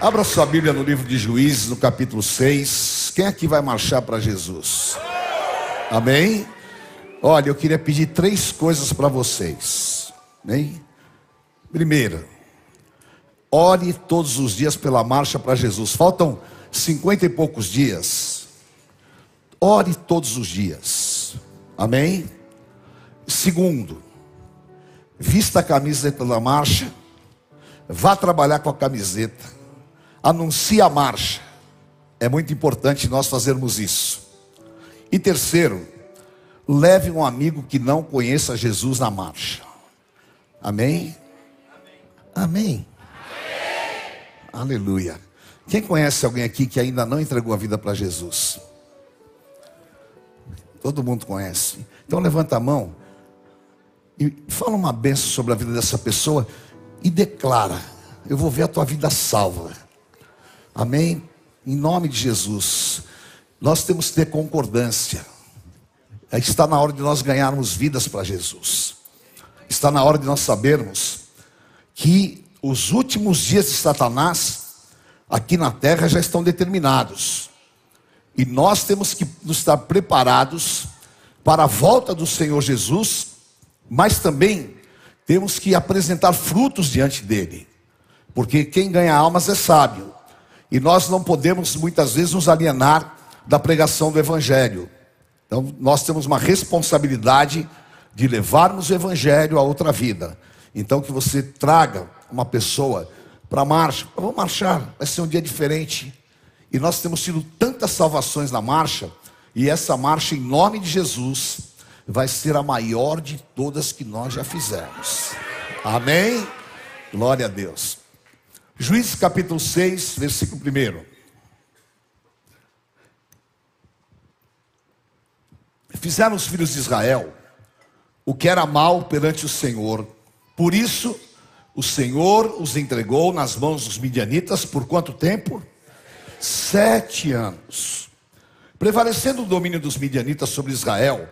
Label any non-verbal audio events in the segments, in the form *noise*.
Abra sua Bíblia no livro de Juízes, no capítulo 6. Quem aqui vai marchar para Jesus? Amém? Olha, eu queria pedir três coisas para vocês. Amém? Primeira, ore todos os dias pela marcha para Jesus. Faltam cinquenta e poucos dias. Ore todos os dias. Amém? Segundo, vista a camiseta da marcha, vá trabalhar com a camiseta, anuncie a marcha. É muito importante nós fazermos isso. E terceiro, leve um amigo que não conheça Jesus na marcha. Amém? Amém. Amém. Aleluia. Quem conhece alguém aqui que ainda não entregou a vida para Jesus? Todo mundo conhece. Então levanta a mão e fala uma benção sobre a vida dessa pessoa e declara: Eu vou ver a tua vida salva. Amém? Em nome de Jesus. Nós temos que ter concordância. Está na hora de nós ganharmos vidas para Jesus. Está na hora de nós sabermos que os últimos dias de Satanás aqui na terra já estão determinados. E nós temos que nos estar preparados para a volta do Senhor Jesus mas também temos que apresentar frutos diante dele, porque quem ganha almas é sábio, e nós não podemos muitas vezes nos alienar da pregação do Evangelho. Então, nós temos uma responsabilidade de levarmos o Evangelho a outra vida. Então, que você traga uma pessoa para a marcha, vamos marchar, vai ser um dia diferente. E nós temos tido tantas salvações na marcha, e essa marcha, em nome de Jesus, vai ser a maior de todas que nós já fizemos. Amém? Glória a Deus. Juízes capítulo 6, versículo 1. Fizeram os filhos de Israel o que era mal perante o Senhor. Por isso, o Senhor os entregou nas mãos dos midianitas por quanto tempo? Sete anos. Prevalecendo o domínio dos midianitas sobre Israel,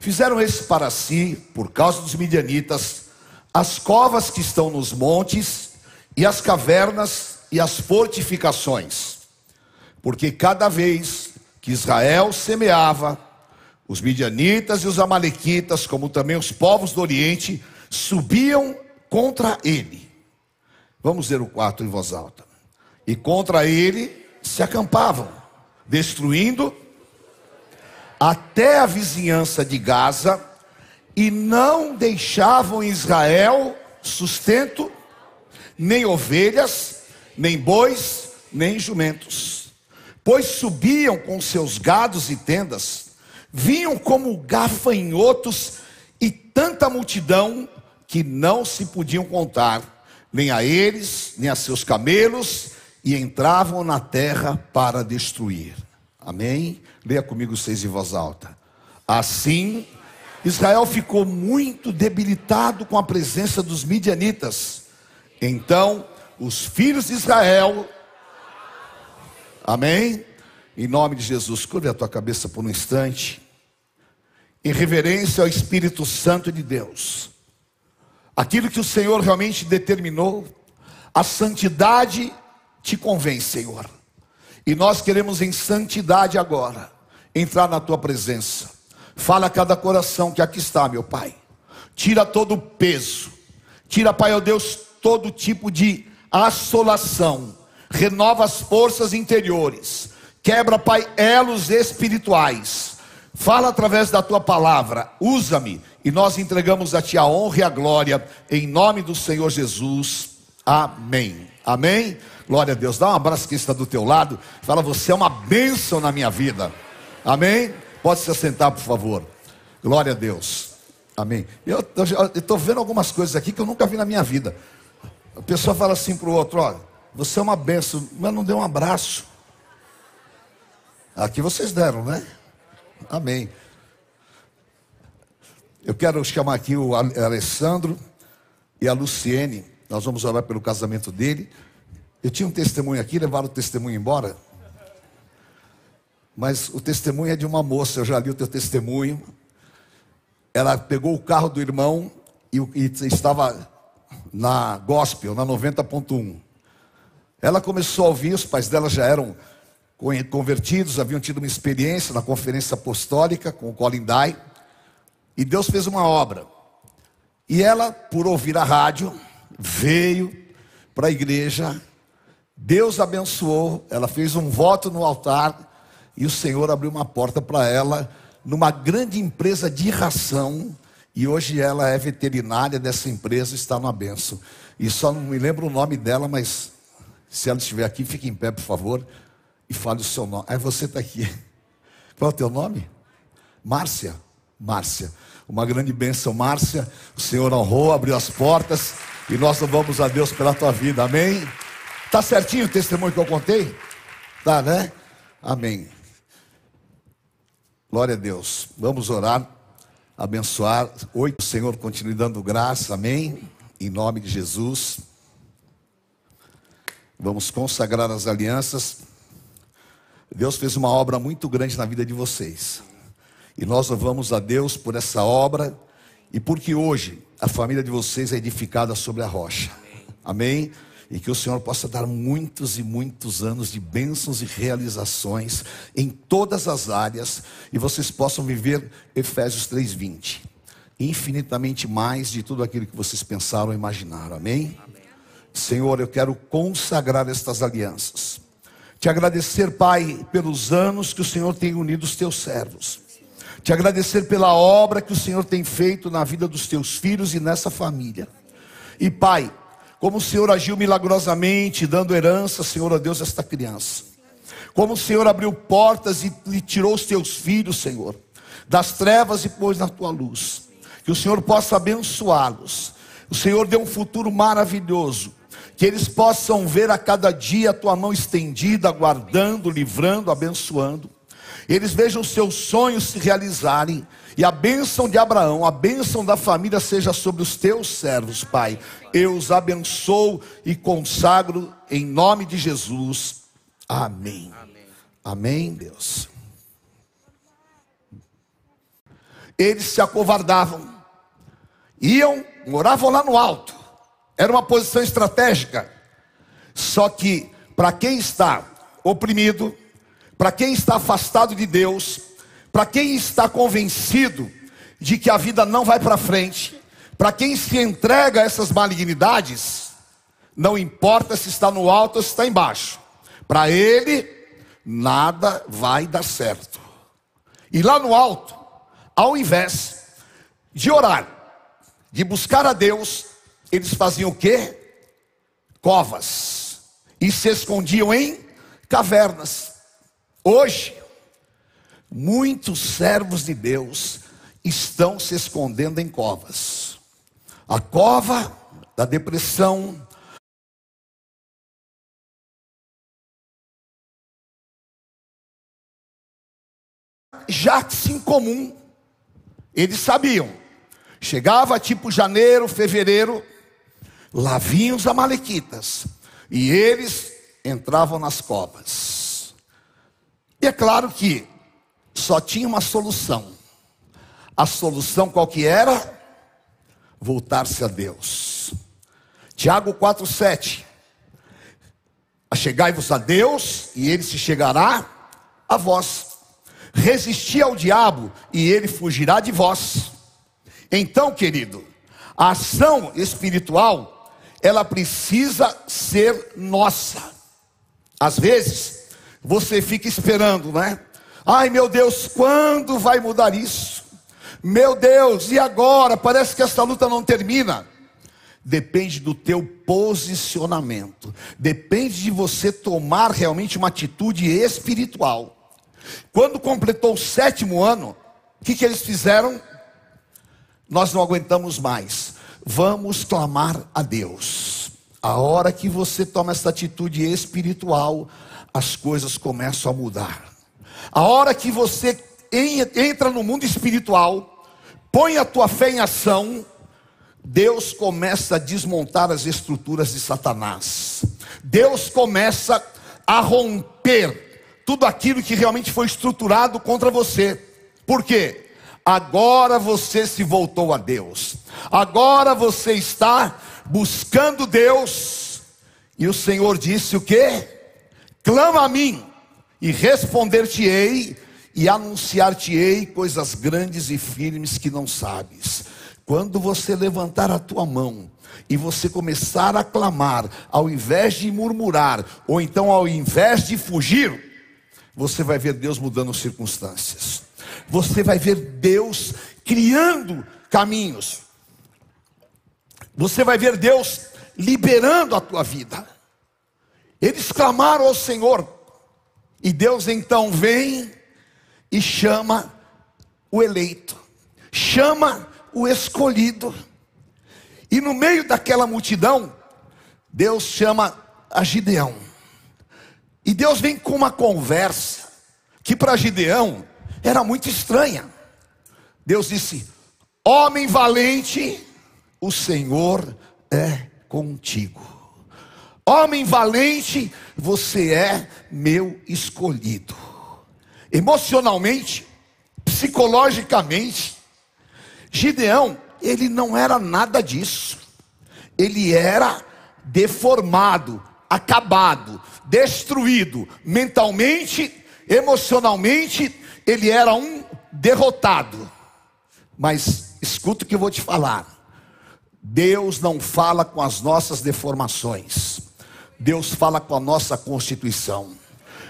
Fizeram esse para si, por causa dos midianitas, as covas que estão nos montes, e as cavernas e as fortificações. Porque cada vez que Israel semeava, os midianitas e os amalequitas, como também os povos do Oriente, subiam contra ele. Vamos ver o quarto em voz alta. E contra ele se acampavam, destruindo até a vizinhança de Gaza e não deixavam Israel sustento, nem ovelhas, nem bois, nem jumentos, pois subiam com seus gados e tendas, vinham como gafanhotos e tanta multidão que não se podiam contar, nem a eles, nem a seus camelos, e entravam na terra para destruir. Amém? Leia comigo seis em voz alta. Assim, Israel ficou muito debilitado com a presença dos midianitas. Então, os filhos de Israel, amém? Em nome de Jesus, curve a tua cabeça por um instante, em reverência ao Espírito Santo de Deus. Aquilo que o Senhor realmente determinou, a santidade te convém, Senhor. E nós queremos em santidade agora entrar na tua presença. Fala a cada coração que aqui está, meu Pai. Tira todo o peso. Tira, Pai, ó Deus, todo tipo de assolação. Renova as forças interiores. Quebra, Pai, elos espirituais. Fala através da tua palavra. Usa-me. E nós entregamos a ti a honra e a glória. Em nome do Senhor Jesus. Amém. Amém. Glória a Deus. Dá um abraço que está do teu lado. Fala, você é uma bênção na minha vida. Amém? Pode se assentar, por favor. Glória a Deus. Amém. Eu estou vendo algumas coisas aqui que eu nunca vi na minha vida. A pessoa fala assim para o outro: olha, você é uma benção, mas não deu um abraço. Aqui vocês deram, né? Amém. Eu quero chamar aqui o Alessandro e a Luciene. Nós vamos orar pelo casamento dele. Eu tinha um testemunho aqui, levaram o testemunho embora. Mas o testemunho é de uma moça, eu já li o teu testemunho. Ela pegou o carro do irmão e, e estava na gospel, na 90.1. Ela começou a ouvir, os pais dela já eram convertidos, haviam tido uma experiência na conferência apostólica com o Colin Dye, e Deus fez uma obra. E ela, por ouvir a rádio, veio para a igreja, Deus abençoou, ela fez um voto no altar, e o Senhor abriu uma porta para ela numa grande empresa de ração, e hoje ela é veterinária dessa empresa, está na benção. E só não me lembro o nome dela, mas se ela estiver aqui, fique em pé, por favor, e fale o seu nome. Aí você está aqui. *laughs* Qual é o teu nome? Márcia. Márcia. Uma grande bênção, Márcia. O Senhor honrou, abriu as portas, e nós louvamos a Deus pela tua vida. Amém? Tá certinho o testemunho que eu contei? Tá, né? Amém. Glória a Deus. Vamos orar, abençoar. Oi, o Senhor continue dando graça. Amém. Em nome de Jesus. Vamos consagrar as alianças. Deus fez uma obra muito grande na vida de vocês. E nós louvamos a Deus por essa obra e porque hoje a família de vocês é edificada sobre a rocha. Amém? E que o Senhor possa dar muitos e muitos anos de bênçãos e realizações em todas as áreas e vocês possam viver Efésios 3:20. Infinitamente mais de tudo aquilo que vocês pensaram ou imaginaram. Amém? Amém? Senhor, eu quero consagrar estas alianças. Te agradecer, Pai, pelos anos que o Senhor tem unido os teus servos. Te agradecer pela obra que o Senhor tem feito na vida dos teus filhos e nessa família. E Pai, como o Senhor agiu milagrosamente, dando herança, Senhor, a Deus, a esta criança. Como o Senhor abriu portas e, e tirou os teus filhos, Senhor, das trevas e pôs na tua luz. Que o Senhor possa abençoá-los. O Senhor deu um futuro maravilhoso. Que eles possam ver a cada dia a tua mão estendida, guardando, livrando, abençoando. Eles vejam seus sonhos se realizarem e a bênção de Abraão, a bênção da família seja sobre os teus servos, Pai. Eu os abençoo e consagro em nome de Jesus. Amém. Amém, Amém Deus. Eles se acovardavam, iam, moravam lá no alto, era uma posição estratégica. Só que, para quem está oprimido, para quem está afastado de Deus, para quem está convencido de que a vida não vai para frente, para quem se entrega a essas malignidades, não importa se está no alto ou se está embaixo, para ele nada vai dar certo. E lá no alto, ao invés de orar, de buscar a Deus, eles faziam o quê? Covas e se escondiam em cavernas. Hoje, Muitos servos de Deus estão se escondendo em covas. A cova da depressão, já se incomum. Eles sabiam. Chegava tipo janeiro, fevereiro, lá vinham os amalequitas. E eles entravam nas covas. E é claro que só tinha uma solução. A solução qual que era? Voltar-se a Deus. Tiago 4:7. Achegai-vos a Deus e ele se chegará a vós. Resisti ao diabo e ele fugirá de vós. Então, querido, a ação espiritual, ela precisa ser nossa. Às vezes, você fica esperando, né? Ai meu Deus, quando vai mudar isso? Meu Deus, e agora? Parece que essa luta não termina. Depende do teu posicionamento. Depende de você tomar realmente uma atitude espiritual. Quando completou o sétimo ano, o que, que eles fizeram? Nós não aguentamos mais. Vamos clamar a Deus. A hora que você toma essa atitude espiritual, as coisas começam a mudar. A hora que você entra no mundo espiritual, põe a tua fé em ação, Deus começa a desmontar as estruturas de Satanás. Deus começa a romper tudo aquilo que realmente foi estruturado contra você. Por quê? Agora você se voltou a Deus. Agora você está buscando Deus E o Senhor disse o que? Clama a mim, e responder-te-ei, e anunciar-te-ei coisas grandes e firmes que não sabes. Quando você levantar a tua mão e você começar a clamar, ao invés de murmurar, ou então ao invés de fugir, você vai ver Deus mudando circunstâncias. Você vai ver Deus criando caminhos. Você vai ver Deus liberando a tua vida. Eles clamaram ao Senhor, e Deus então vem e chama o eleito, chama o escolhido. E no meio daquela multidão, Deus chama a Gideão. E Deus vem com uma conversa que para Gideão era muito estranha. Deus disse: Homem valente, o Senhor é contigo. Homem valente, você é meu escolhido. Emocionalmente, psicologicamente, Gideão, ele não era nada disso. Ele era deformado, acabado, destruído mentalmente, emocionalmente, ele era um derrotado. Mas escuta o que eu vou te falar. Deus não fala com as nossas deformações. Deus fala com a nossa constituição.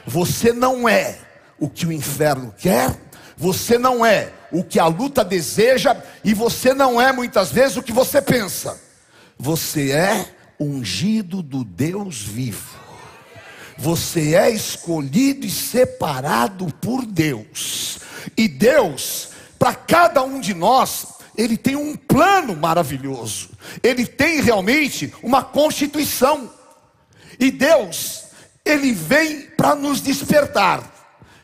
Você não é o que o inferno quer, você não é o que a luta deseja, e você não é muitas vezes o que você pensa. Você é ungido do Deus vivo. Você é escolhido e separado por Deus. E Deus, para cada um de nós, Ele tem um plano maravilhoso. Ele tem realmente uma constituição. E Deus, Ele vem para nos despertar.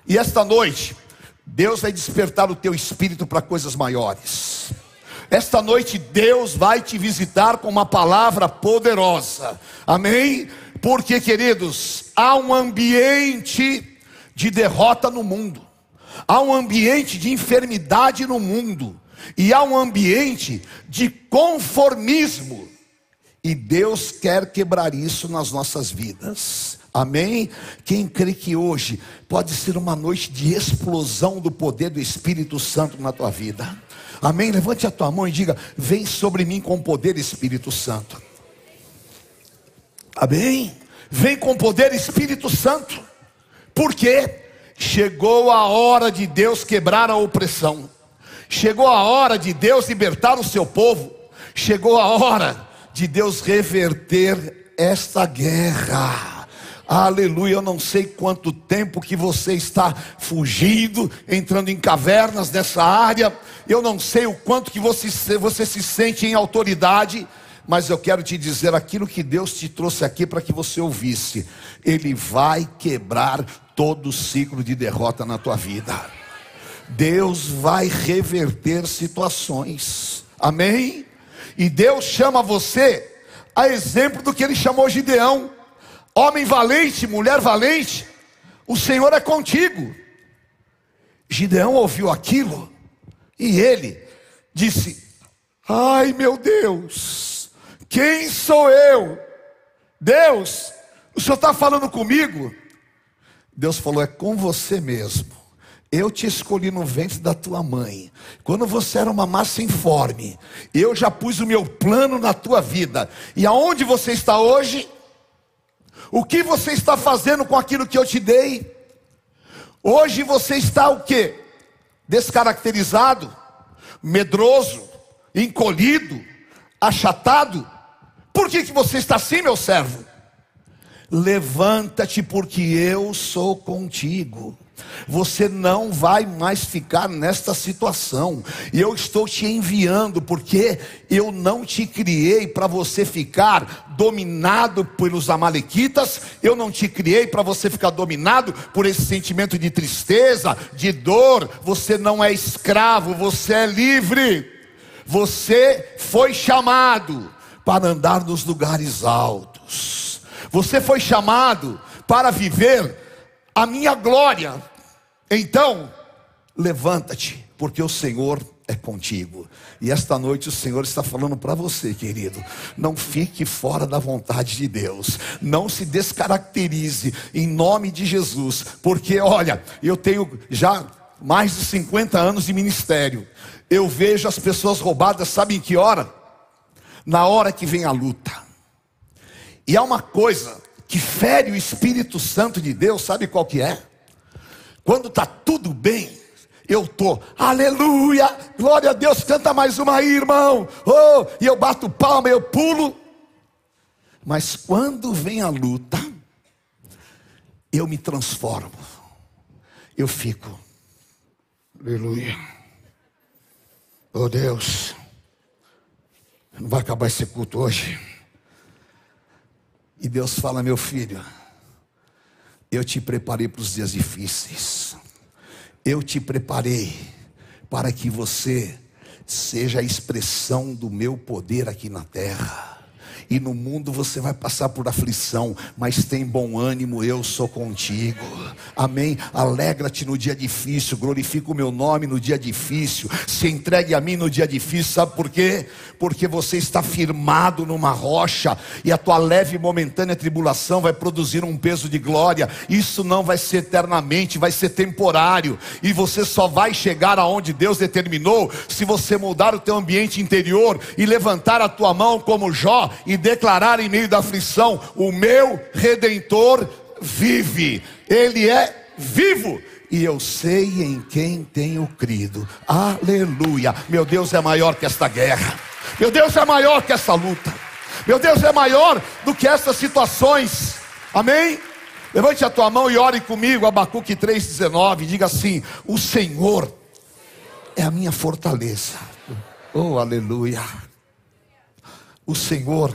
E esta noite, Deus vai despertar o teu espírito para coisas maiores. Esta noite Deus vai te visitar com uma palavra poderosa. Amém? Porque, queridos, há um ambiente de derrota no mundo. Há um ambiente de enfermidade no mundo. E há um ambiente de conformismo. E Deus quer quebrar isso nas nossas vidas. Amém? Quem crê que hoje pode ser uma noite de explosão do poder do Espírito Santo na tua vida. Amém? Levante a tua mão e diga: Vem sobre mim com poder, Espírito Santo. Amém? Vem com poder, Espírito Santo. Porque chegou a hora de Deus quebrar a opressão. Chegou a hora de Deus libertar o seu povo. Chegou a hora de Deus reverter esta guerra. Aleluia, eu não sei quanto tempo que você está fugindo, entrando em cavernas nessa área. Eu não sei o quanto que você, você se sente em autoridade, mas eu quero te dizer aquilo que Deus te trouxe aqui para que você ouvisse. Ele vai quebrar todo o ciclo de derrota na tua vida. Deus vai reverter situações. Amém? E Deus chama você a exemplo do que ele chamou Gideão. Homem valente, mulher valente, o Senhor é contigo. Gideão ouviu aquilo e ele disse: Ai meu Deus, quem sou eu? Deus, o Senhor está falando comigo? Deus falou: É com você mesmo. Eu te escolhi no ventre da tua mãe. Quando você era uma massa informe, eu já pus o meu plano na tua vida. E aonde você está hoje? O que você está fazendo com aquilo que eu te dei? Hoje você está o que? Descaracterizado, medroso, encolhido, achatado. Por que, que você está assim, meu servo? Levanta-te, porque eu sou contigo. Você não vai mais ficar nesta situação. E eu estou te enviando porque eu não te criei para você ficar dominado pelos amalequitas, eu não te criei para você ficar dominado por esse sentimento de tristeza, de dor. Você não é escravo, você é livre. Você foi chamado para andar nos lugares altos. Você foi chamado para viver a minha glória. Então, levanta-te, porque o Senhor é contigo. E esta noite o Senhor está falando para você, querido. Não fique fora da vontade de Deus. Não se descaracterize em nome de Jesus. Porque, olha, eu tenho já mais de 50 anos de ministério. Eu vejo as pessoas roubadas, sabe em que hora? Na hora que vem a luta. E há uma coisa que fere o Espírito Santo de Deus, sabe qual que é? Quando está tudo bem, eu tô, aleluia, glória a Deus, canta mais uma aí, irmão. Oh, e eu bato palma, eu pulo. Mas quando vem a luta, eu me transformo. Eu fico, aleluia. Oh Deus, não vai acabar esse culto hoje. E Deus fala, meu filho, eu te preparei para os dias difíceis. Eu te preparei para que você seja a expressão do meu poder aqui na terra. E no mundo você vai passar por aflição, mas tem bom ânimo, eu sou contigo. Amém? Alegra-te no dia difícil, glorifica o meu nome no dia difícil, se entregue a mim no dia difícil, sabe por quê? Porque você está firmado numa rocha e a tua leve e momentânea tribulação vai produzir um peso de glória. Isso não vai ser eternamente, vai ser temporário, e você só vai chegar aonde Deus determinou se você mudar o teu ambiente interior e levantar a tua mão como Jó e declarar em meio da aflição: O meu redentor vive, ele é vivo. E eu sei em quem tenho crido. Aleluia. Meu Deus é maior que esta guerra. Meu Deus é maior que essa luta. Meu Deus é maior do que essas situações. Amém? Levante a tua mão e ore comigo, Abacuque 3,19. Diga assim: O Senhor é a minha fortaleza. Oh, aleluia. O Senhor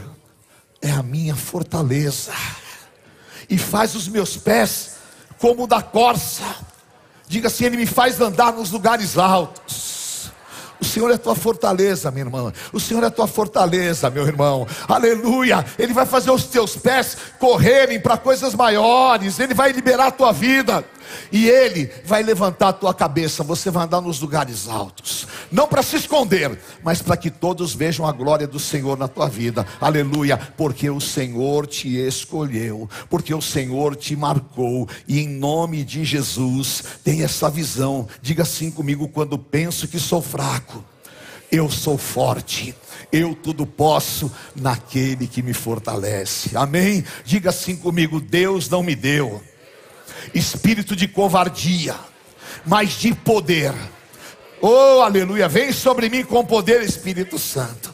é a minha fortaleza, e faz os meus pés como o da corça. Diga assim: Ele me faz andar nos lugares altos. O Senhor é tua fortaleza, minha irmã. O Senhor é tua fortaleza, meu irmão. Aleluia. Ele vai fazer os teus pés correrem para coisas maiores. Ele vai liberar a tua vida. E Ele vai levantar a tua cabeça. Você vai andar nos lugares altos. Não para se esconder, mas para que todos vejam a glória do Senhor na tua vida. Aleluia. Porque o Senhor te escolheu. Porque o Senhor te marcou. E em nome de Jesus, tem essa visão. Diga assim comigo: quando penso que sou fraco, eu sou forte eu tudo posso naquele que me fortalece. Amém? Diga assim comigo: Deus não me deu espírito de covardia, mas de poder. Oh, aleluia! Vem sobre mim com poder, Espírito Santo.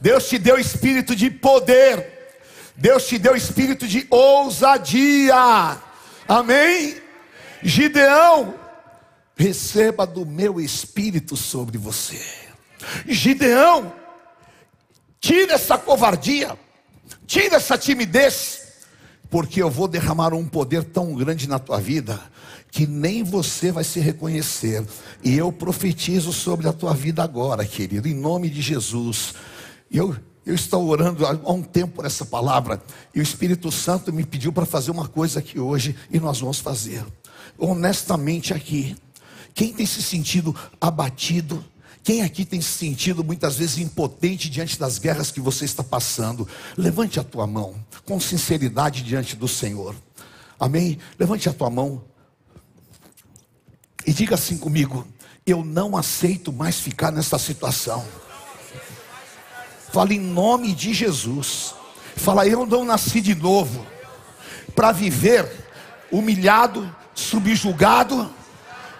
Deus te deu espírito de poder. Deus te deu espírito de ousadia. Amém? Gideão, receba do meu espírito sobre você. Gideão, tira essa covardia, tira essa timidez porque eu vou derramar um poder tão grande na tua vida que nem você vai se reconhecer. E eu profetizo sobre a tua vida agora, querido, em nome de Jesus. Eu eu estou orando há um tempo por essa palavra e o Espírito Santo me pediu para fazer uma coisa aqui hoje e nós vamos fazer. Honestamente aqui, quem tem se sentido abatido, quem aqui tem se sentido muitas vezes impotente diante das guerras que você está passando? Levante a tua mão com sinceridade diante do Senhor. Amém? Levante a tua mão e diga assim comigo: Eu não aceito mais ficar nessa situação. Fala em nome de Jesus. Fala, eu não nasci de novo para viver humilhado, subjugado.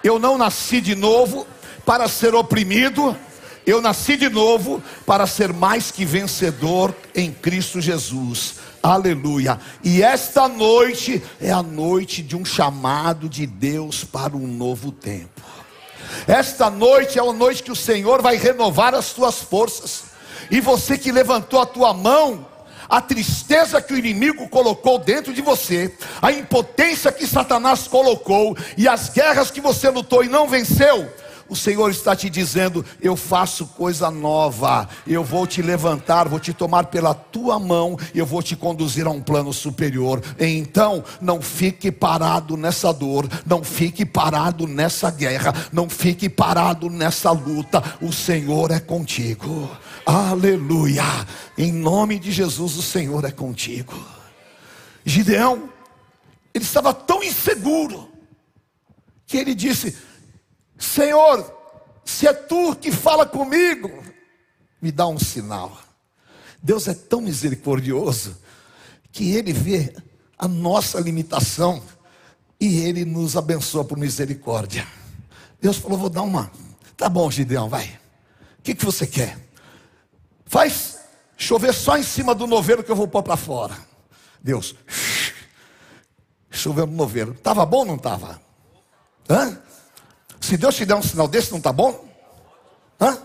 Eu não nasci de novo para ser oprimido, eu nasci de novo para ser mais que vencedor em Cristo Jesus. Aleluia. E esta noite é a noite de um chamado de Deus para um novo tempo. Esta noite é a noite que o Senhor vai renovar as tuas forças. E você que levantou a tua mão, a tristeza que o inimigo colocou dentro de você, a impotência que Satanás colocou e as guerras que você lutou e não venceu, o Senhor está te dizendo: Eu faço coisa nova, eu vou te levantar, vou te tomar pela tua mão, eu vou te conduzir a um plano superior. Então, não fique parado nessa dor, não fique parado nessa guerra, não fique parado nessa luta. O Senhor é contigo. Aleluia. Em nome de Jesus, o Senhor é contigo. Gideão, ele estava tão inseguro que ele disse: Senhor, se é tu que fala comigo, me dá um sinal. Deus é tão misericordioso que ele vê a nossa limitação e ele nos abençoa por misericórdia. Deus falou: Vou dar uma. Tá bom, Gideão, vai. O que, que você quer? Faz chover só em cima do noveiro que eu vou pôr para fora. Deus, choveu no noveiro. Estava bom ou não estava? Hã? Se Deus te der um sinal desse, não está bom? Hã?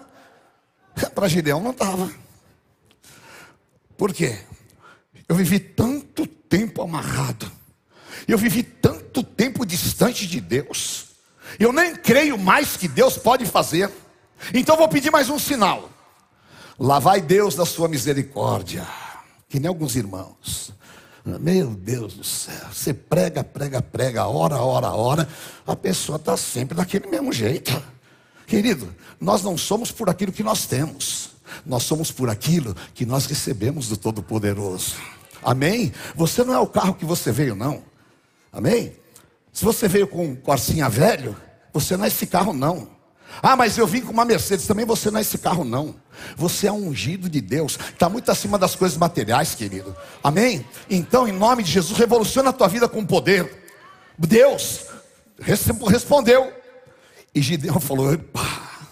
Para Gideão não estava. Por quê? Eu vivi tanto tempo amarrado. Eu vivi tanto tempo distante de Deus. Eu nem creio mais que Deus pode fazer. Então vou pedir mais um sinal. Lá vai Deus da sua misericórdia. Que nem alguns irmãos. Meu Deus do céu, você prega, prega, prega, hora, hora, hora, a pessoa está sempre daquele mesmo jeito. Querido, nós não somos por aquilo que nós temos, nós somos por aquilo que nós recebemos do Todo-Poderoso. Amém? Você não é o carro que você veio, não. Amém? Se você veio com um Corsinha velho, você não é esse carro, não. Ah, mas eu vim com uma Mercedes, também você não é esse carro, não. Você é um ungido de Deus, está muito acima das coisas materiais, querido. Amém? Então, em nome de Jesus, revoluciona a tua vida com poder. Deus respondeu. E Gideão *laughs* falou: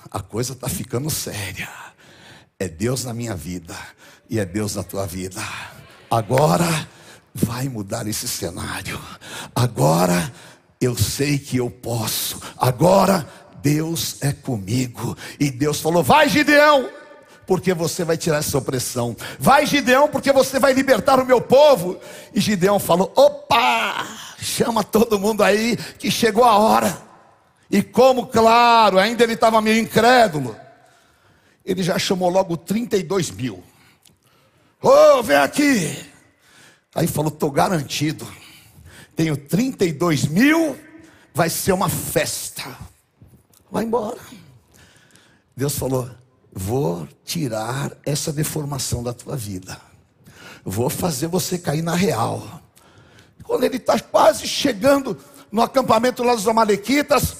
a coisa está ficando séria. É Deus na minha vida e é Deus na tua vida. Agora vai mudar esse cenário. Agora eu sei que eu posso. Agora Deus é comigo. E Deus falou: Vai, Gideão, porque você vai tirar essa opressão. Vai, Gideão, porque você vai libertar o meu povo. E Gideão falou: Opa, chama todo mundo aí, que chegou a hora. E como, claro, ainda ele estava meio incrédulo, ele já chamou logo 32 mil. Ô, oh, vem aqui. Aí falou: Estou garantido. Tenho 32 mil, vai ser uma festa. Vai embora. Deus falou: Vou tirar essa deformação da tua vida. Vou fazer você cair na real. Quando ele está quase chegando no acampamento lá dos Amalequitas,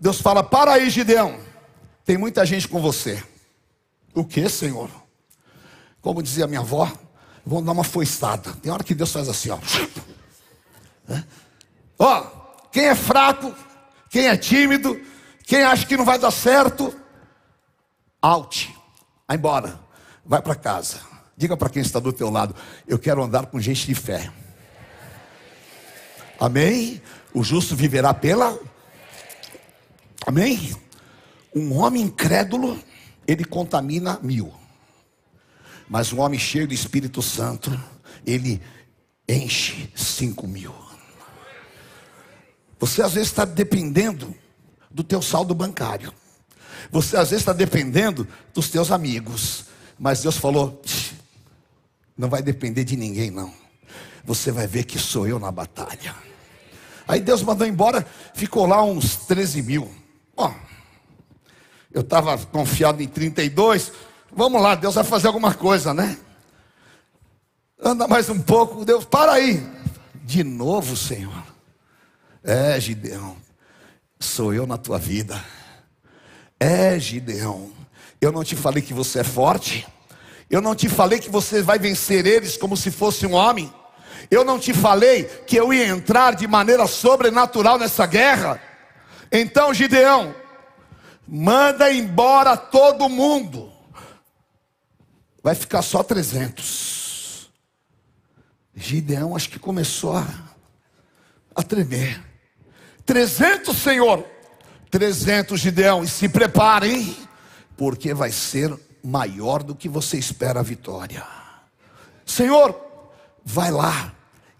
Deus fala: Para aí, Gideão. Tem muita gente com você. O que, Senhor? Como dizia minha avó, vamos dar uma foiçada. Tem hora que Deus faz assim, ó. Ó, quem é fraco, quem é tímido, quem acha que não vai dar certo, out, vai embora, vai para casa. Diga para quem está do teu lado, eu quero andar com gente de fé. Amém? O justo viverá pela. Amém? Um homem incrédulo, ele contamina mil. Mas um homem cheio do Espírito Santo, ele enche cinco mil. Você às vezes está dependendo do teu saldo bancário. Você às vezes está dependendo dos teus amigos. Mas Deus falou: não vai depender de ninguém, não. Você vai ver que sou eu na batalha. Aí Deus mandou embora, ficou lá uns 13 mil. Ó, eu estava confiado em 32. Vamos lá, Deus vai fazer alguma coisa, né? Anda mais um pouco, Deus, para aí. De novo, Senhor. É, Gideão sou eu na tua vida. É, Gideão, eu não te falei que você é forte. Eu não te falei que você vai vencer eles como se fosse um homem. Eu não te falei que eu ia entrar de maneira sobrenatural nessa guerra. Então, Gideão, manda embora todo mundo. Vai ficar só 300. Gideão acho que começou a, a tremer. 300, Senhor. 300, Gideão. E se preparem, porque vai ser maior do que você espera a vitória. Senhor, vai lá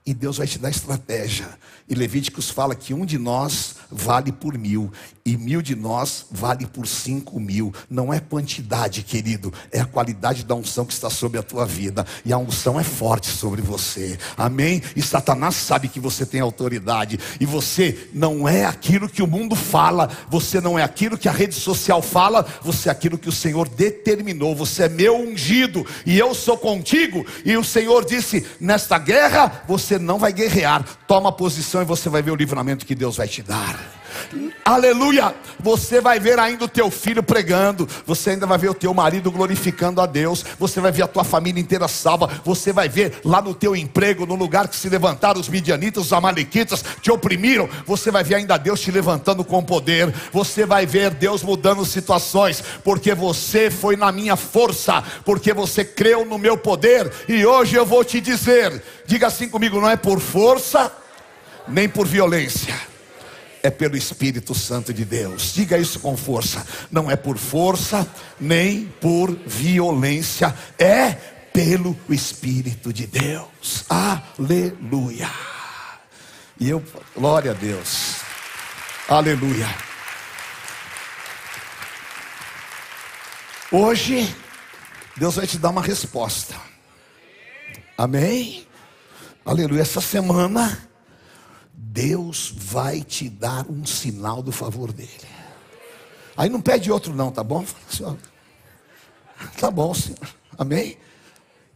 E Deus vai te dar estratégia. E Levíticos fala que um de nós vale por mil, e mil de nós vale por cinco mil. Não é quantidade, querido, é a qualidade da unção que está sobre a tua vida. E a unção é forte sobre você. Amém? E Satanás sabe que você tem autoridade. E você não é aquilo que o mundo fala, você não é aquilo que a rede social fala, você é aquilo que o Senhor determinou. Você é meu ungido, e eu sou contigo. E o Senhor disse: nesta guerra você não vai guerrear. Toma posição e você vai ver o livramento que Deus vai te dar. Aleluia! Você vai ver ainda o teu filho pregando, você ainda vai ver o teu marido glorificando a Deus, você vai ver a tua família inteira salva, você vai ver lá no teu emprego, no lugar que se levantaram os midianitas, os amalequitas, te oprimiram, você vai ver ainda Deus te levantando com poder, você vai ver Deus mudando situações, porque você foi na minha força, porque você creu no meu poder, e hoje eu vou te dizer, diga assim comigo, não é por força, nem por violência é pelo Espírito Santo de Deus. Diga isso com força. Não é por força, nem por violência, é pelo Espírito de Deus. Aleluia. E eu, glória a Deus. Aleluia. Hoje, Deus vai te dar uma resposta. Amém? Aleluia. Essa semana Deus vai te dar um sinal do favor dele. Aí não pede outro, não, tá bom? Senhor, tá bom, senhor. Amém?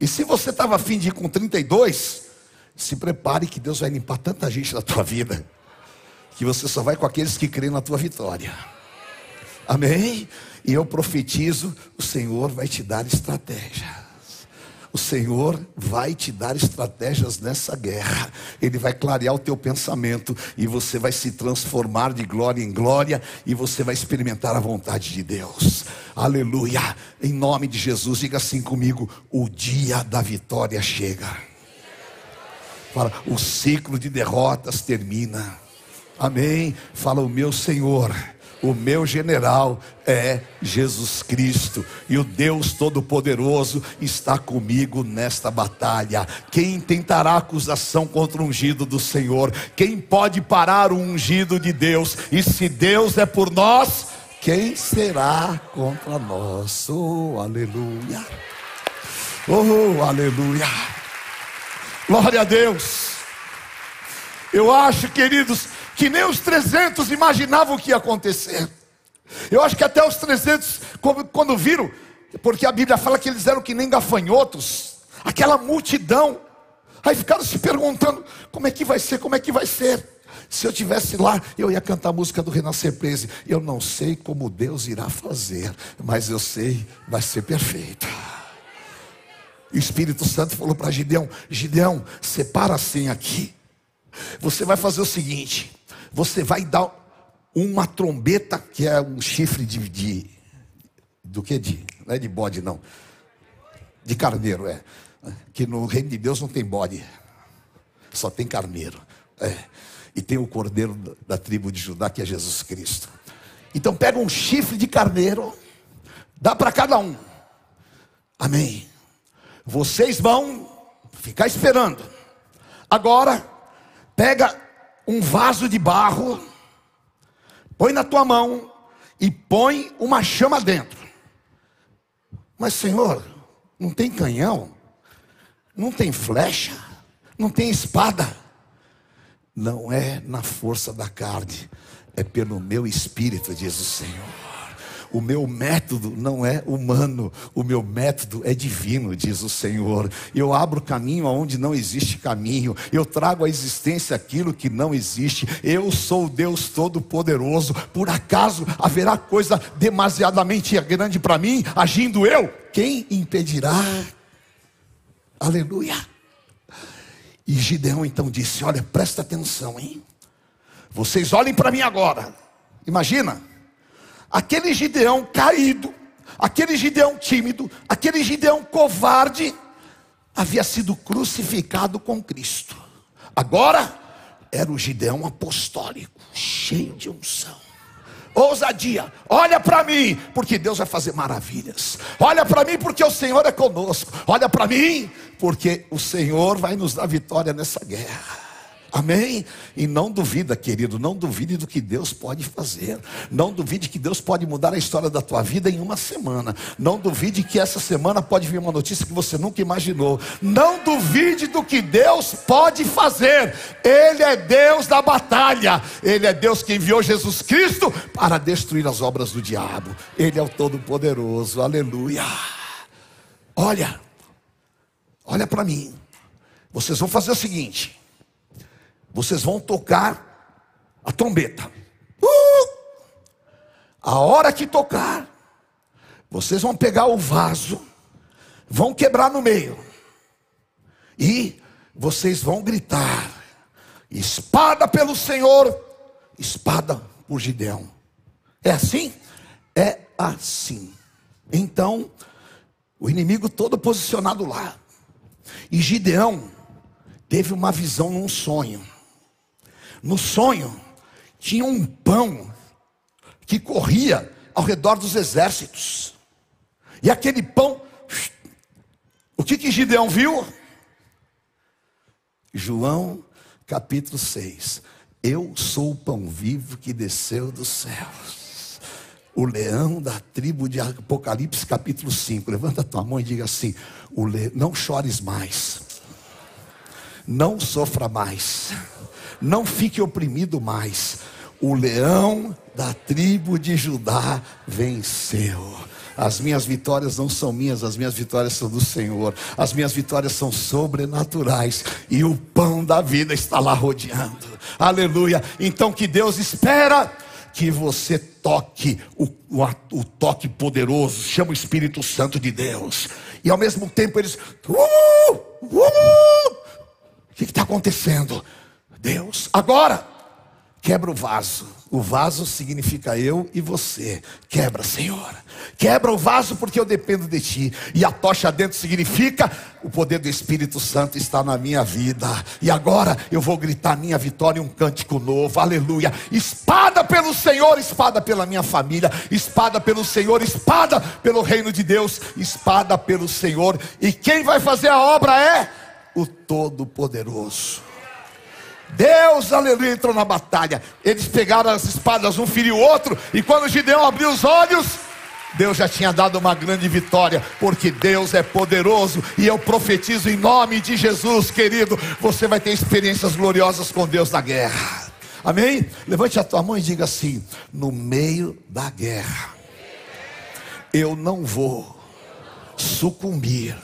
E se você estava afim de ir com 32, se prepare que Deus vai limpar tanta gente da tua vida, que você só vai com aqueles que creem na tua vitória. Amém? E eu profetizo: o Senhor vai te dar estratégia. O Senhor vai te dar estratégias nessa guerra. Ele vai clarear o teu pensamento e você vai se transformar de glória em glória e você vai experimentar a vontade de Deus. Aleluia. Em nome de Jesus, diga assim comigo: o dia da vitória chega. Fala, o ciclo de derrotas termina. Amém. Fala o meu Senhor o meu general é Jesus Cristo, e o Deus Todo-Poderoso está comigo nesta batalha. Quem tentará acusação contra o ungido do Senhor? Quem pode parar o ungido de Deus? E se Deus é por nós, quem será contra nós? Oh, aleluia! Oh, aleluia! Glória a Deus! Eu acho, queridos, que nem os 300 imaginavam o que ia acontecer. Eu acho que até os 300, quando viram, porque a Bíblia fala que eles eram que nem gafanhotos, aquela multidão, aí ficaram se perguntando: como é que vai ser, como é que vai ser? Se eu tivesse lá, eu ia cantar a música do Renascer Prese. Eu não sei como Deus irá fazer, mas eu sei, vai ser perfeito. O Espírito Santo falou para Gideão: Gideão, separa assim aqui. Você vai fazer o seguinte: você vai dar uma trombeta, que é um chifre de, de do que de, não é de bode não, de carneiro é, que no reino de Deus não tem bode, só tem carneiro, é. e tem o cordeiro da, tribo de Judá que é Jesus Cristo. Então pega um chifre de carneiro, dá para cada um. Amém. Vocês vão ficar esperando. Agora pega um vaso de barro, põe na tua mão e põe uma chama dentro. Mas, Senhor, não tem canhão, não tem flecha, não tem espada. Não é na força da carne, é pelo meu espírito, diz o Senhor. O meu método não é humano, o meu método é divino, diz o Senhor. Eu abro caminho aonde não existe caminho, eu trago à existência aquilo que não existe. Eu sou o Deus Todo-Poderoso. Por acaso haverá coisa demasiadamente grande para mim, agindo eu? Quem impedirá? Aleluia. E Gideão então disse: Olha, presta atenção, hein? Vocês olhem para mim agora. Imagina aquele Gideão caído, aquele Gideão tímido, aquele Gideão covarde, havia sido crucificado com Cristo. Agora era o Gideão apostólico, cheio de unção. Ousadia, olha para mim, porque Deus vai fazer maravilhas. Olha para mim, porque o Senhor é conosco. Olha para mim, porque o Senhor vai nos dar vitória nessa guerra. Amém? E não duvida, querido, não duvide do que Deus pode fazer. Não duvide que Deus pode mudar a história da tua vida em uma semana. Não duvide que essa semana pode vir uma notícia que você nunca imaginou. Não duvide do que Deus pode fazer. Ele é Deus da batalha. Ele é Deus que enviou Jesus Cristo para destruir as obras do diabo. Ele é o Todo-Poderoso. Aleluia. Olha, olha para mim. Vocês vão fazer o seguinte vocês vão tocar a trombeta. Uh! A hora que tocar, vocês vão pegar o vaso, vão quebrar no meio, e vocês vão gritar: espada pelo Senhor, espada por Gideão. É assim? É assim. Então, o inimigo todo posicionado lá, e Gideão teve uma visão num sonho. No sonho, tinha um pão que corria ao redor dos exércitos. E aquele pão, o que que Gideão viu? João capítulo 6. Eu sou o pão vivo que desceu dos céus. O leão da tribo de Apocalipse capítulo 5. Levanta tua mão e diga assim: le... não chores mais. Não sofra mais não fique oprimido mais. O leão da tribo de Judá venceu. As minhas vitórias não são minhas, as minhas vitórias são do Senhor. As minhas vitórias são sobrenaturais e o pão da vida está lá rodeando. Aleluia. Então que Deus espera que você toque o, o, o, toque poderoso, chama o Espírito Santo de Deus. E ao mesmo tempo eles. Uh, uh, o que está acontecendo? Deus. Agora, quebra o vaso. O vaso significa eu e você. Quebra, Senhor. Quebra o vaso porque eu dependo de ti. E a tocha dentro significa o poder do Espírito Santo está na minha vida. E agora eu vou gritar minha vitória um cântico novo. Aleluia. Espada pelo Senhor, espada pela minha família, espada pelo Senhor, espada pelo reino de Deus, espada pelo Senhor. E quem vai fazer a obra é o Todo-Poderoso. Deus, aleluia, entrou na batalha. Eles pegaram as espadas, um feriu o outro, e quando Gideão abriu os olhos, Deus já tinha dado uma grande vitória, porque Deus é poderoso, e eu profetizo em nome de Jesus, querido, você vai ter experiências gloriosas com Deus na guerra. Amém? Levante a tua mão e diga assim: no meio da guerra, eu não vou sucumbir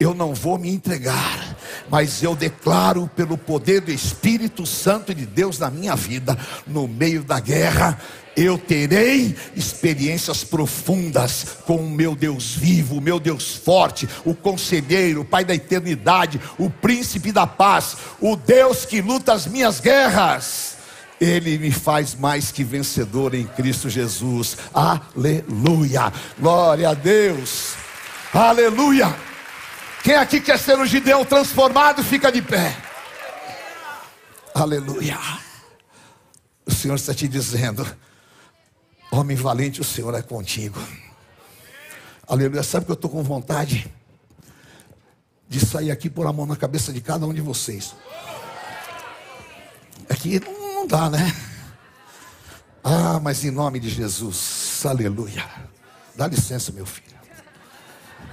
eu não vou me entregar, mas eu declaro pelo poder do Espírito Santo de Deus na minha vida, no meio da guerra, eu terei experiências profundas com o meu Deus vivo, o meu Deus forte, o conselheiro, o Pai da eternidade, o príncipe da paz, o Deus que luta as minhas guerras. Ele me faz mais que vencedor em Cristo Jesus. Aleluia. Glória a Deus. Aleluia. Quem aqui quer ser um Gideão transformado, fica de pé. Aleluia. O Senhor está te dizendo, homem valente, o Senhor é contigo. Aleluia. Sabe que eu estou com vontade de sair aqui por a mão na cabeça de cada um de vocês. Aqui é não dá, né? Ah, mas em nome de Jesus, aleluia. Dá licença, meu filho.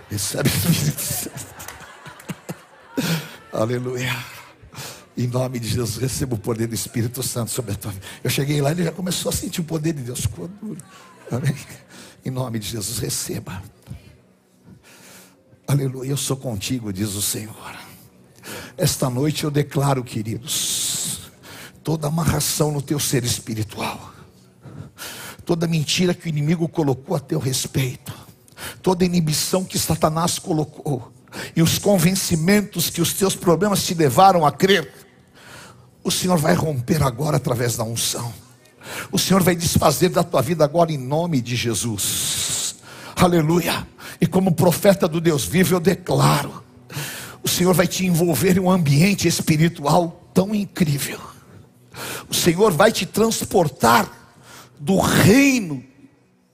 Recebe o Espírito Santo. Aleluia. Em nome de Jesus, receba o poder do Espírito Santo sobre a tua vida. Eu cheguei lá e ele já começou a sentir o poder de Deus. Amém? Em nome de Jesus, receba. Aleluia. Eu sou contigo, diz o Senhor. Esta noite eu declaro, queridos, toda amarração no teu ser espiritual, toda mentira que o inimigo colocou a teu respeito, toda inibição que Satanás colocou, e os convencimentos que os teus problemas te levaram a crer, o Senhor vai romper agora através da unção. O Senhor vai desfazer da tua vida agora em nome de Jesus. Aleluia. E como profeta do Deus vivo, eu declaro: o Senhor vai te envolver em um ambiente espiritual tão incrível. O Senhor vai te transportar do reino,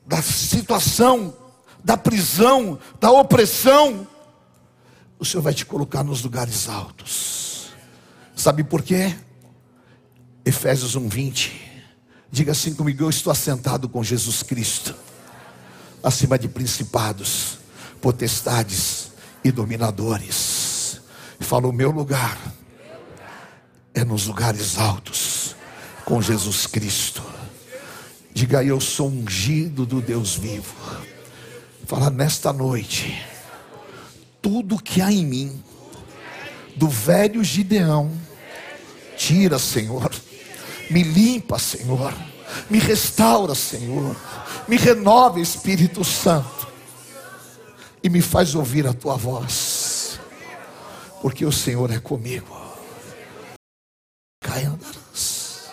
da situação, da prisão, da opressão, o Senhor vai te colocar nos lugares altos. Sabe por quê? Efésios 1:20. Diga assim comigo: Eu estou assentado com Jesus Cristo, acima de principados, potestades e dominadores. Fala: O meu lugar é nos lugares altos, com Jesus Cristo. Diga: Eu sou ungido do Deus vivo. Fala nesta noite tudo que há em mim, do velho Gideão, tira, Senhor, me limpa, Senhor, me restaura, Senhor, me renova, Espírito Santo, e me faz ouvir a tua voz, porque o Senhor é comigo. Cai andarás,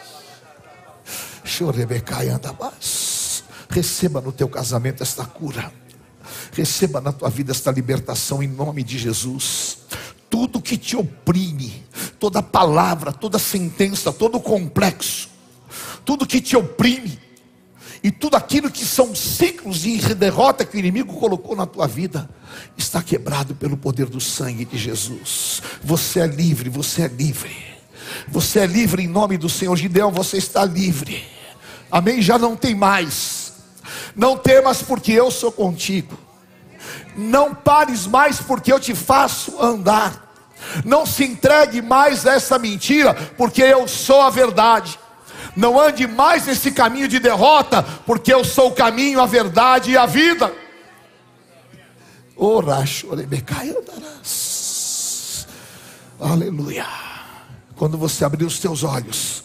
chorebecai andabás, receba no teu casamento esta cura. Receba na tua vida esta libertação em nome de Jesus. Tudo que te oprime, toda palavra, toda sentença, todo complexo, tudo que te oprime, e tudo aquilo que são ciclos de derrota que o inimigo colocou na tua vida, está quebrado pelo poder do sangue de Jesus. Você é livre, você é livre. Você é livre em nome do Senhor Gideão, você está livre. Amém? Já não tem mais. Não temas, porque eu sou contigo. Não pares mais, porque eu te faço andar. Não se entregue mais a essa mentira, porque eu sou a verdade. Não ande mais nesse caminho de derrota, porque eu sou o caminho, a verdade e a vida. Aleluia. Quando você abrir os teus olhos,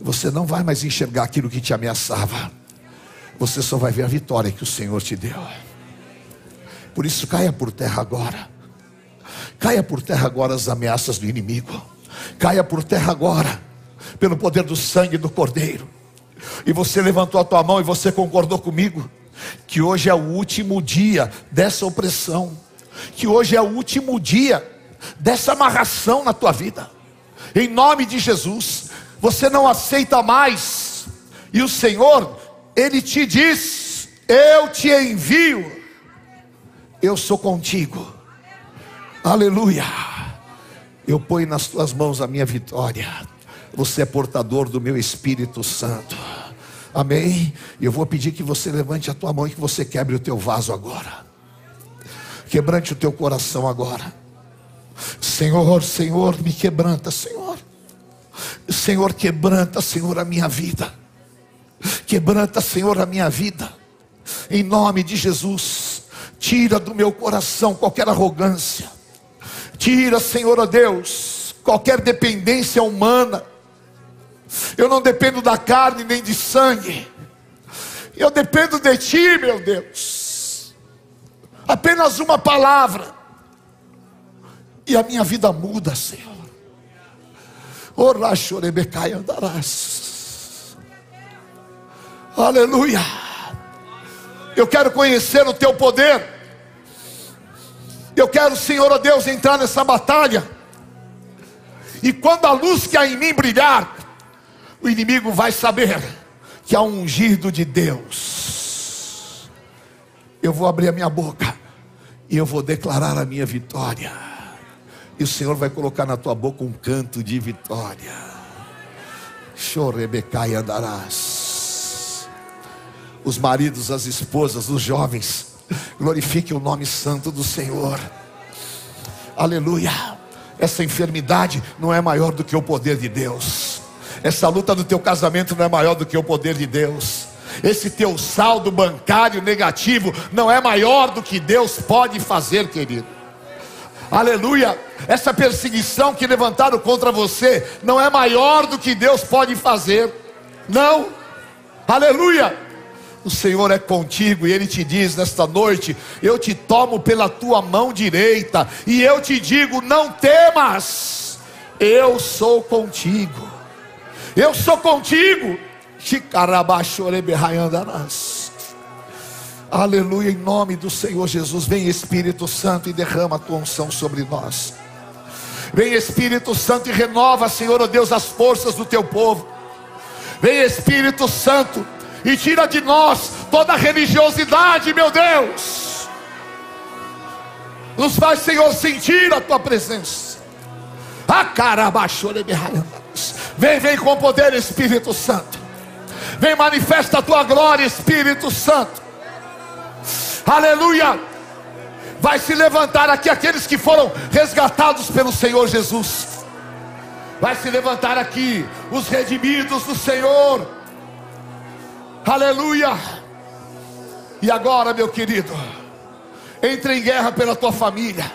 você não vai mais enxergar aquilo que te ameaçava. Você só vai ver a vitória que o Senhor te deu. Por isso, caia por terra agora. Caia por terra agora as ameaças do inimigo. Caia por terra agora, pelo poder do sangue do Cordeiro. E você levantou a tua mão e você concordou comigo que hoje é o último dia dessa opressão, que hoje é o último dia dessa amarração na tua vida. Em nome de Jesus, você não aceita mais. E o Senhor, ele te diz: Eu te envio eu sou contigo. Aleluia. Eu ponho nas tuas mãos a minha vitória. Você é portador do meu Espírito Santo. Amém. Eu vou pedir que você levante a tua mão e que você quebre o teu vaso agora. Quebrante o teu coração agora. Senhor, Senhor, me quebranta, Senhor. Senhor, quebranta, Senhor, a minha vida. Quebranta, Senhor, a minha vida. Em nome de Jesus. Tira do meu coração qualquer arrogância. Tira, Senhor a Deus, qualquer dependência humana. Eu não dependo da carne nem de sangue. Eu dependo de Ti, meu Deus. Apenas uma palavra. E a minha vida muda, Senhor. Orá, chorebecai andarás. Aleluia. Eu quero conhecer o teu poder. Eu quero, Senhor, ó Deus, entrar nessa batalha. E quando a luz que há em mim brilhar, o inimigo vai saber que há um ungido de Deus. Eu vou abrir a minha boca e eu vou declarar a minha vitória. E o Senhor vai colocar na tua boca um canto de vitória. Chorebecai andarás os maridos, as esposas, os jovens, glorifiquem o nome santo do Senhor. Aleluia. Essa enfermidade não é maior do que o poder de Deus. Essa luta do teu casamento não é maior do que o poder de Deus. Esse teu saldo bancário negativo não é maior do que Deus pode fazer, querido. Aleluia. Essa perseguição que levantaram contra você não é maior do que Deus pode fazer. Não. Aleluia o Senhor é contigo e Ele te diz nesta noite: Eu te tomo pela tua mão direita e eu te digo: Não temas, eu sou contigo, eu sou contigo. Aleluia, em nome do Senhor Jesus, vem Espírito Santo e derrama a tua unção sobre nós. Vem Espírito Santo e renova, Senhor, oh Deus, as forças do teu povo. Vem Espírito Santo e tira de nós toda religiosidade, meu Deus. Nos faz, Senhor, sentir a tua presença. Vem, vem com poder, Espírito Santo. Vem, manifesta a tua glória, Espírito Santo. Aleluia. Vai se levantar aqui aqueles que foram resgatados pelo Senhor Jesus. Vai se levantar aqui os redimidos do Senhor. Aleluia. E agora, meu querido, entre em guerra pela tua família.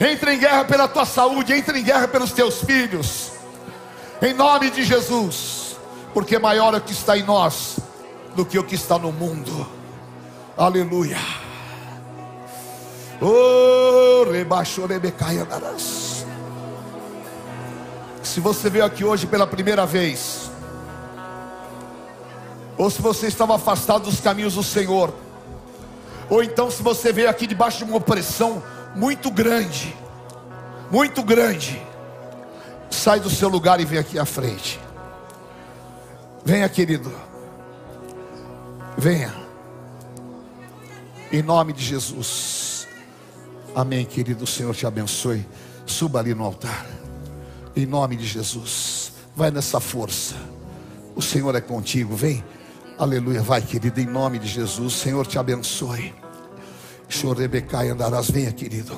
Entre em guerra pela tua saúde, entre em guerra pelos teus filhos. Em nome de Jesus. Porque maior é o que está em nós do que o que está no mundo. Aleluia. Oh, rebaixou Se você veio aqui hoje pela primeira vez, ou se você estava afastado dos caminhos do Senhor, ou então se você veio aqui debaixo de uma opressão muito grande, muito grande, sai do seu lugar e vem aqui à frente. Venha, querido. Venha. Em nome de Jesus. Amém, querido. O Senhor te abençoe. Suba ali no altar. Em nome de Jesus. Vai nessa força. O Senhor é contigo. Vem. Aleluia. Vai, querido. Em nome de Jesus. Senhor te abençoe. Chorebecai andarás. Venha, querido.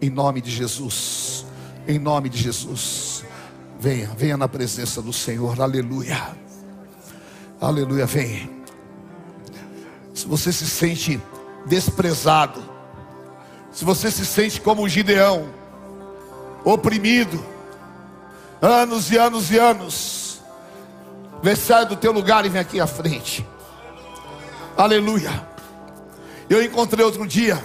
Em nome de Jesus. Em nome de Jesus. Venha, venha na presença do Senhor. Aleluia. Aleluia. Venha. Se você se sente desprezado, se você se sente como o Gideão, oprimido, anos e anos e anos, vem sai do teu lugar e vem aqui à frente. Aleluia. Eu encontrei outro dia,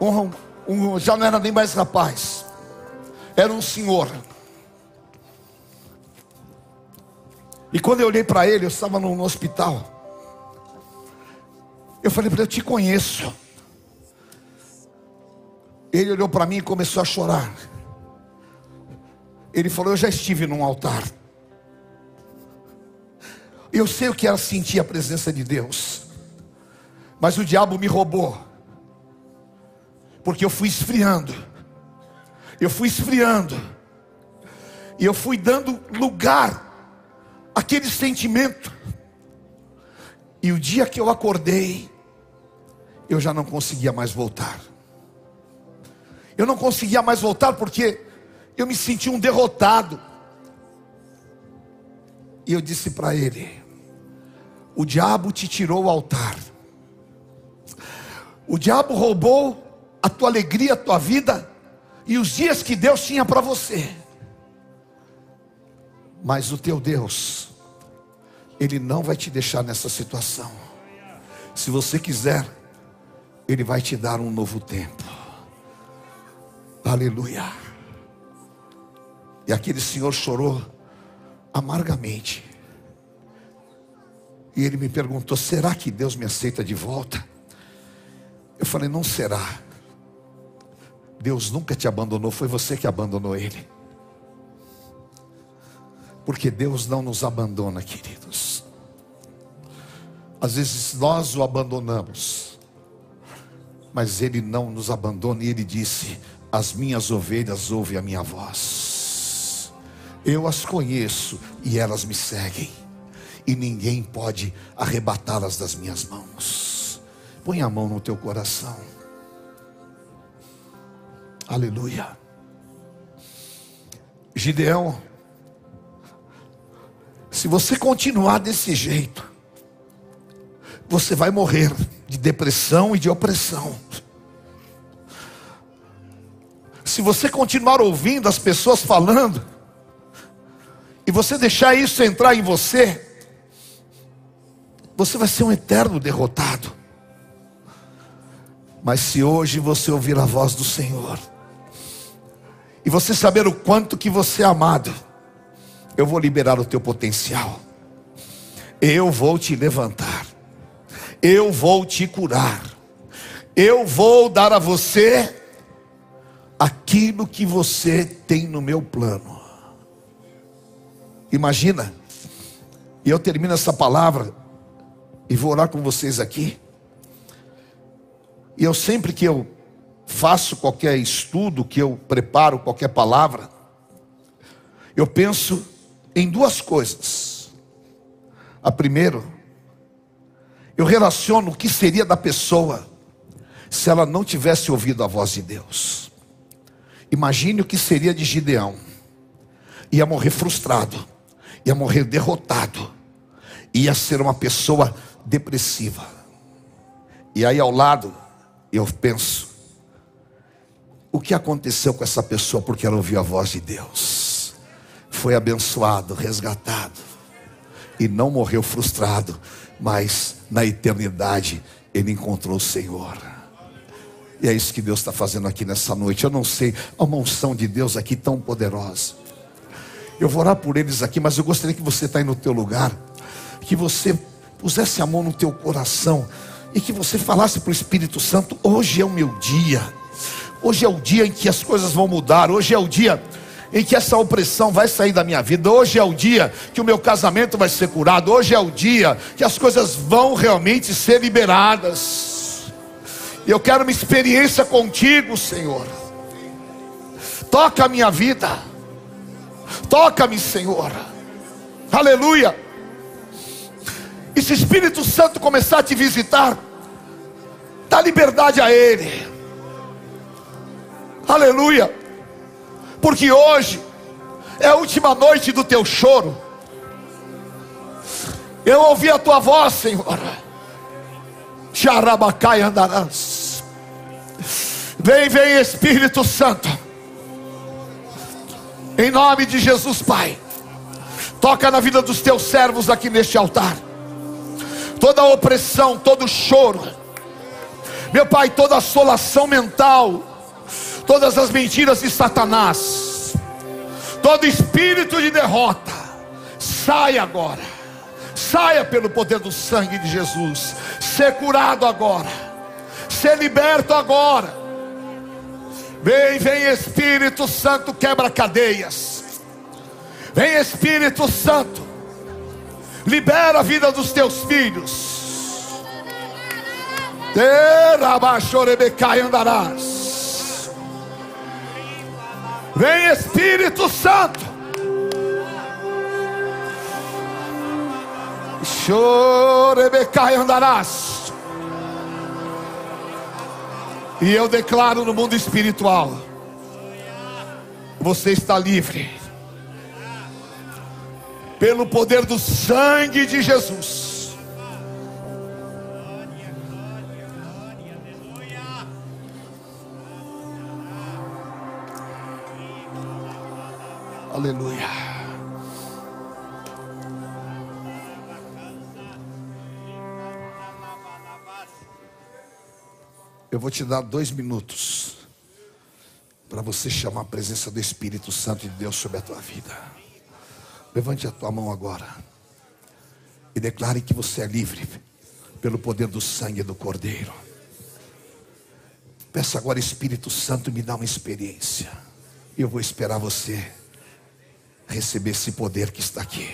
um, um, já não era nem mais rapaz, era um senhor. E quando eu olhei para ele, eu estava no, no hospital. Eu falei para ele: Eu te conheço. Ele olhou para mim e começou a chorar. Ele falou: Eu já estive num altar. Eu sei o que era sentir a presença de Deus. Mas o diabo me roubou. Porque eu fui esfriando. Eu fui esfriando. E eu fui dando lugar àquele sentimento. E o dia que eu acordei, eu já não conseguia mais voltar. Eu não conseguia mais voltar porque eu me sentia um derrotado. E eu disse para ele: O diabo te tirou o altar. O diabo roubou a tua alegria, a tua vida e os dias que Deus tinha para você. Mas o teu Deus, Ele não vai te deixar nessa situação. Se você quiser, ele vai te dar um novo tempo. Aleluia. E aquele senhor chorou amargamente. E ele me perguntou: será que Deus me aceita de volta? Eu falei: não será. Deus nunca te abandonou, foi você que abandonou ele. Porque Deus não nos abandona, queridos. Às vezes nós o abandonamos mas ele não nos abandona e ele disse: As minhas ovelhas ouvem a minha voz. Eu as conheço e elas me seguem, e ninguém pode arrebatá-las das minhas mãos. Põe a mão no teu coração. Aleluia. Gideão, se você continuar desse jeito, você vai morrer de depressão e de opressão. Se você continuar ouvindo as pessoas falando, e você deixar isso entrar em você, você vai ser um eterno derrotado. Mas se hoje você ouvir a voz do Senhor, e você saber o quanto que você é amado, eu vou liberar o teu potencial. Eu vou te levantar eu vou te curar, eu vou dar a você aquilo que você tem no meu plano. Imagina, e eu termino essa palavra e vou orar com vocês aqui. E eu sempre que eu faço qualquer estudo, que eu preparo qualquer palavra, eu penso em duas coisas. A primeira, eu relaciono o que seria da pessoa se ela não tivesse ouvido a voz de Deus. Imagine o que seria de Gideão. Ia morrer frustrado, ia morrer derrotado, ia ser uma pessoa depressiva. E aí ao lado, eu penso, o que aconteceu com essa pessoa porque ela ouviu a voz de Deus? Foi abençoado, resgatado e não morreu frustrado, mas na eternidade ele encontrou o Senhor. E é isso que Deus está fazendo aqui nessa noite. Eu não sei, há uma unção de Deus aqui tão poderosa. Eu vou orar por eles aqui, mas eu gostaria que você está aí no teu lugar, que você pusesse a mão no teu coração e que você falasse para o Espírito Santo: hoje é o meu dia. Hoje é o dia em que as coisas vão mudar. Hoje é o dia em que essa opressão vai sair da minha vida. Hoje é o dia que o meu casamento vai ser curado. Hoje é o dia que as coisas vão realmente ser liberadas. Eu quero uma experiência contigo, Senhor. Toca a minha vida. Toca-me, Senhor. Aleluia. E se o Espírito Santo começar a te visitar, dá liberdade a Ele. Aleluia. Porque hoje é a última noite do teu choro. Eu ouvi a tua voz, Senhor. Xarabacai andarás. Vem, vem, Espírito Santo. Em nome de Jesus, Pai. Toca na vida dos teus servos aqui neste altar. Toda opressão, todo choro. Meu Pai, toda assolação mental. Todas as mentiras de Satanás. Todo espírito de derrota. Saia agora. Saia pelo poder do sangue de Jesus. Ser curado agora. Ser liberto agora Vem, vem Espírito Santo, quebra cadeias. Vem Espírito Santo, libera a vida dos teus filhos. Terabachorebecai andarás. Vem Espírito Santo. Chorebecai andarás. E eu declaro no mundo espiritual: você está livre, pelo poder do sangue de Jesus. Aleluia. Eu vou te dar dois minutos para você chamar a presença do Espírito Santo de Deus sobre a tua vida. Levante a tua mão agora e declare que você é livre pelo poder do sangue do Cordeiro. Peça agora, Espírito Santo, me dá uma experiência. Eu vou esperar você receber esse poder que está aqui.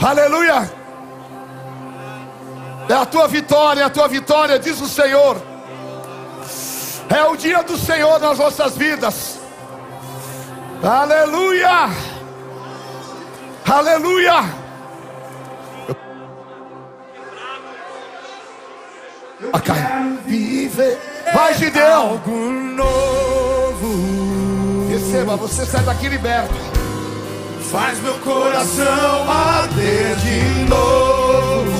Aleluia. É a tua vitória, é a tua vitória, diz o Senhor. É o dia do Senhor nas nossas vidas. Aleluia. Aleluia. Eu quero viver. Vai, Gideão. Algo novo receba, você sai daqui liberto. Faz meu coração arder de novo.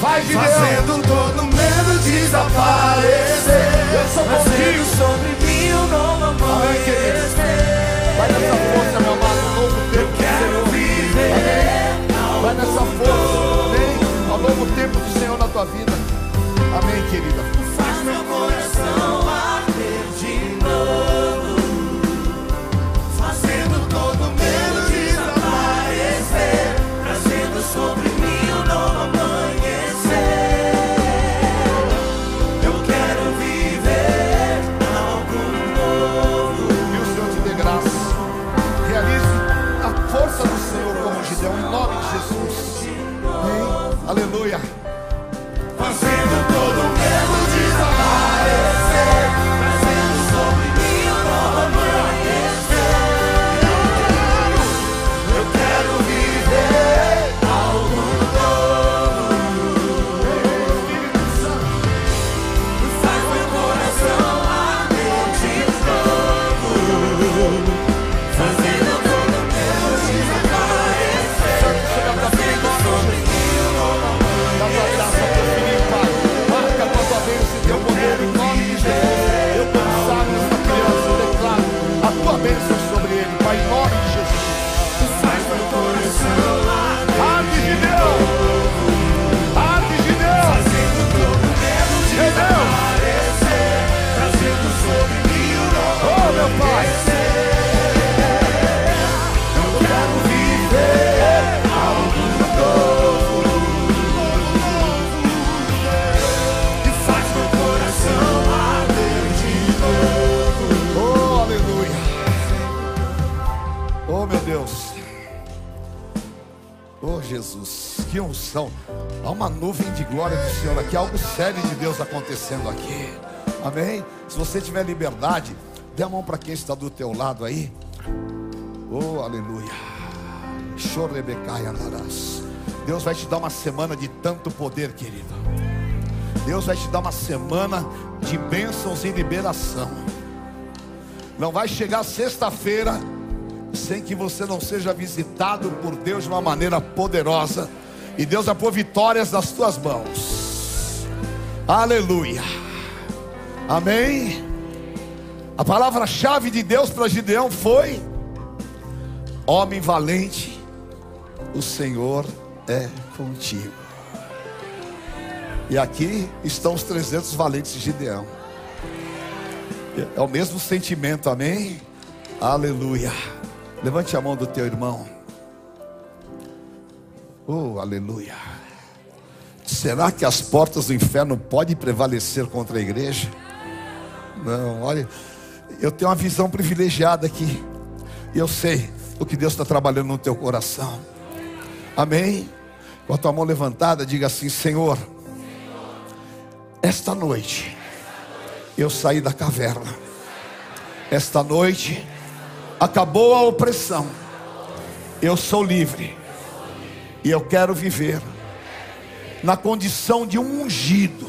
Vai de Fazendo Deus. todo medo desaparecer. Eu sou contigo sobre mim um novo amor. Vai nessa força, meu amado, novo tempo. Eu quero viver. Vai nessa força, vem ao novo tempo do Senhor na tua vida. Amém, querida. Faz meu coração bater de novo. Que unção. Há uma nuvem de glória do Senhor aqui, algo sério de Deus acontecendo aqui. Amém? Se você tiver liberdade, dê a mão para quem está do teu lado aí. Oh, aleluia. Andarás. Deus vai te dar uma semana de tanto poder, querido. Deus vai te dar uma semana de bênçãos e liberação. Não vai chegar sexta-feira sem que você não seja visitado por Deus de uma maneira poderosa. E Deus vai pôr vitórias nas tuas mãos. Aleluia. Amém. A palavra-chave de Deus para Gideão foi: Homem valente, o Senhor é contigo. E aqui estão os 300 valentes de Gideão. É o mesmo sentimento, amém? Aleluia. Levante a mão do teu irmão. Oh, aleluia. Será que as portas do inferno podem prevalecer contra a igreja? Não, olha, eu tenho uma visão privilegiada aqui. E eu sei o que Deus está trabalhando no teu coração. Amém? Com a tua mão levantada, diga assim: Senhor, esta noite eu saí da caverna. Esta noite acabou a opressão. Eu sou livre. E eu quero viver na condição de um ungido.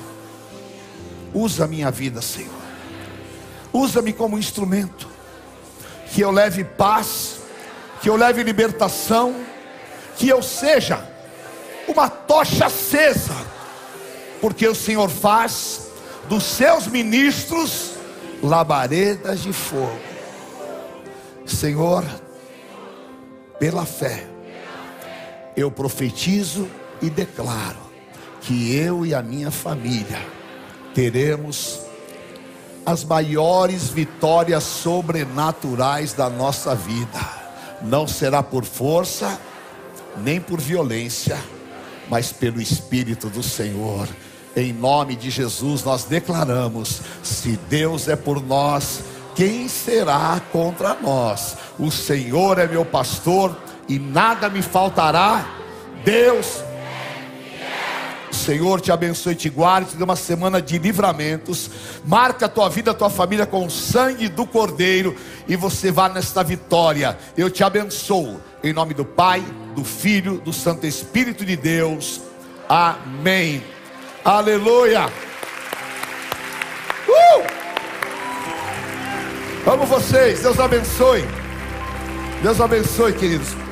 Usa a minha vida, Senhor. Usa-me como instrumento. Que eu leve paz, que eu leve libertação, que eu seja uma tocha acesa, porque o Senhor faz dos seus ministros labaredas de fogo. Senhor, pela fé, eu profetizo e declaro que eu e a minha família teremos as maiores vitórias sobrenaturais da nossa vida. Não será por força, nem por violência, mas pelo Espírito do Senhor. Em nome de Jesus, nós declaramos: se Deus é por nós, quem será contra nós? O Senhor é meu pastor e nada me faltará. Deus o Senhor te abençoe, te guarde, te dê uma semana de livramentos. Marca a tua vida, a tua família com o sangue do Cordeiro e você vá nesta vitória. Eu te abençoo em nome do Pai, do Filho, do Santo Espírito de Deus. Amém. Aleluia. Uh! Vamos vocês. Deus abençoe. Deus abençoe, queridos.